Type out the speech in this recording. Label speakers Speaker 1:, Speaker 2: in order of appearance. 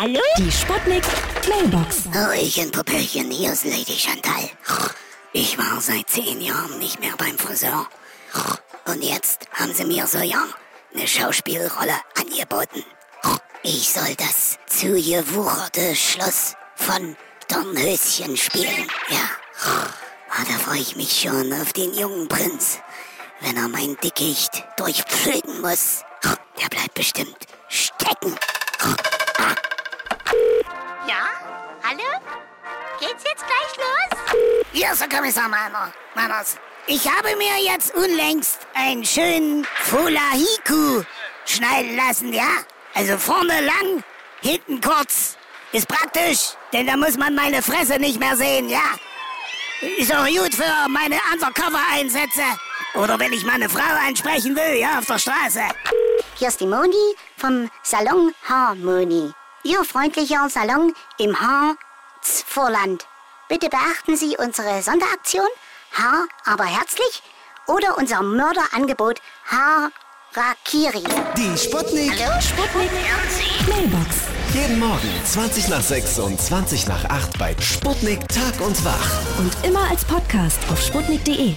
Speaker 1: Hallo?
Speaker 2: Die Sputnik Mailbox.
Speaker 3: Hallöchen, Popöchen, hier ist Lady Chantal. Ich war seit zehn Jahren nicht mehr beim Friseur. Und jetzt haben sie mir so ja eine Schauspielrolle angeboten. Ich soll das zugewucherte Schloss von Dornhöschen spielen. Ja. Ah, da freue ich mich schon auf den jungen Prinz. Wenn er mein Dickicht durchpflügen muss. Der bleibt bestimmt stecken.
Speaker 1: Ja? Hallo? Geht's jetzt gleich los?
Speaker 3: Hier ist der Kommissar Manner. Manners. Ich habe mir jetzt unlängst einen schönen Fulahiku schneiden lassen, ja? Also vorne lang, hinten kurz. Ist praktisch, denn da muss man meine Fresse nicht mehr sehen, ja? Ist auch gut für meine Undercover-Einsätze. Oder wenn ich meine Frau ansprechen will, ja, auf der Straße.
Speaker 4: Hier ist die Moni vom Salon Harmoni. Ihr freundlicher Salon im Harzvorland. Bitte beachten Sie unsere Sonderaktion Haar, aber herzlich oder unser Mörderangebot Harakiri.
Speaker 5: Die Sputnik.
Speaker 2: Sputnik Mailbox.
Speaker 5: Jeden Morgen 20 nach 6 und 20 nach 8 bei Sputnik Tag und Wach.
Speaker 2: Und immer als Podcast auf sputnik.de.